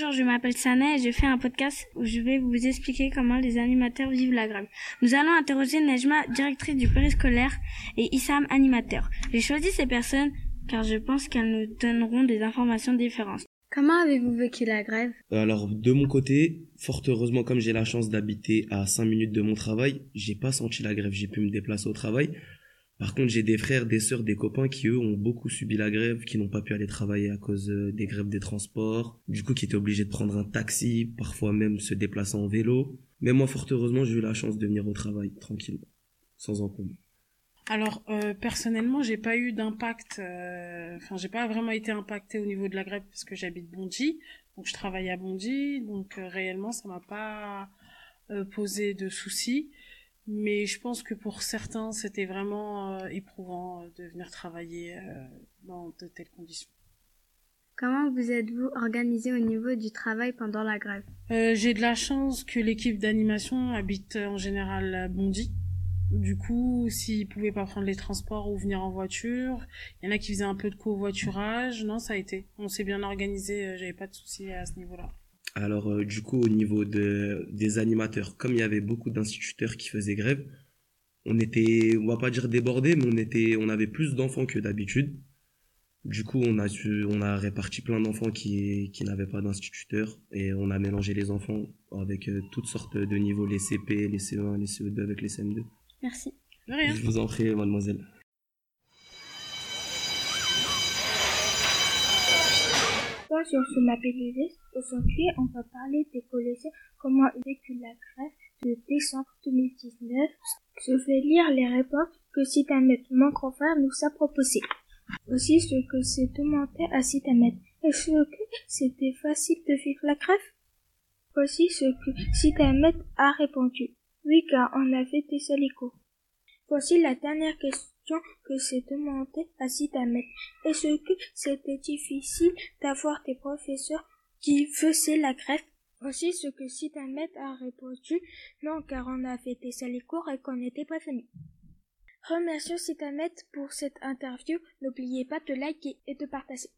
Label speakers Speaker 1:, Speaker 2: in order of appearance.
Speaker 1: Bonjour, je m'appelle Sana et je fais un podcast où je vais vous expliquer comment les animateurs vivent la grève. Nous allons interroger Nejma, directrice du périscolaire, et Issam, animateur. J'ai choisi ces personnes car je pense qu'elles nous donneront des informations différentes. Comment avez-vous vécu la grève?
Speaker 2: Alors, de mon côté, fort heureusement, comme j'ai la chance d'habiter à 5 minutes de mon travail, j'ai pas senti la grève, j'ai pu me déplacer au travail. Par contre, j'ai des frères, des sœurs, des copains qui, eux, ont beaucoup subi la grève, qui n'ont pas pu aller travailler à cause euh, des grèves des transports, du coup, qui étaient obligés de prendre un taxi, parfois même se déplacer en vélo. Mais moi, fort heureusement, j'ai eu la chance de venir au travail, tranquillement, sans encombre.
Speaker 3: Alors euh, personnellement, j'ai pas eu d'impact. euh, Enfin, j'ai pas vraiment été impacté au niveau de la grève parce que j'habite Bondy, donc je travaille à Bondy, donc euh, réellement ça m'a pas euh, posé de soucis. Mais je pense que pour certains, c'était vraiment euh, éprouvant euh, de venir travailler euh, dans de telles conditions.
Speaker 1: Comment vous êtes-vous organisé au niveau du travail pendant la grève?
Speaker 3: Euh, j'ai de la chance que l'équipe d'animation habite en général à Bondy. Du coup, s'ils pouvaient pas prendre les transports ou venir en voiture, il y en a qui faisaient un peu de covoiturage. Non, ça a été. On s'est bien organisé, j'avais pas de soucis à ce niveau-là.
Speaker 2: Alors, euh, du coup, au niveau de, des animateurs, comme il y avait beaucoup d'instituteurs qui faisaient grève, on était, on va pas dire débordés, mais on était, on avait plus d'enfants que d'habitude. Du coup, on a su- on a réparti plein d'enfants qui, qui n'avaient pas d'instituteurs et on a mélangé les enfants avec euh, toutes sortes de niveaux, les CP, les CE1, les CE2 avec les CM2.
Speaker 1: Merci.
Speaker 2: Je vous en prie, mademoiselle.
Speaker 4: Bonjour, je m'appelle Iris. Aujourd'hui, on va parler des collégiens, comment vécu la grève de décembre 2019. Je vais lire les réponses que Citamet, mon grand frère, nous a proposées. Aussi, ce que c'est demandé à Citamet. Est-ce que c'était facile de vivre la grève? Voici ce que Citamet a répondu. Oui, car on avait les cours. Voici la dernière question que c'est demandé à Citamet. Est-ce que c'était difficile d'avoir des professeurs qui faisaient la grève? Aussi ce que Citamet a répondu, non car on avait déjà les cours et qu'on n'était pas venu. Remercions pour cette interview. N'oubliez pas de liker et de partager.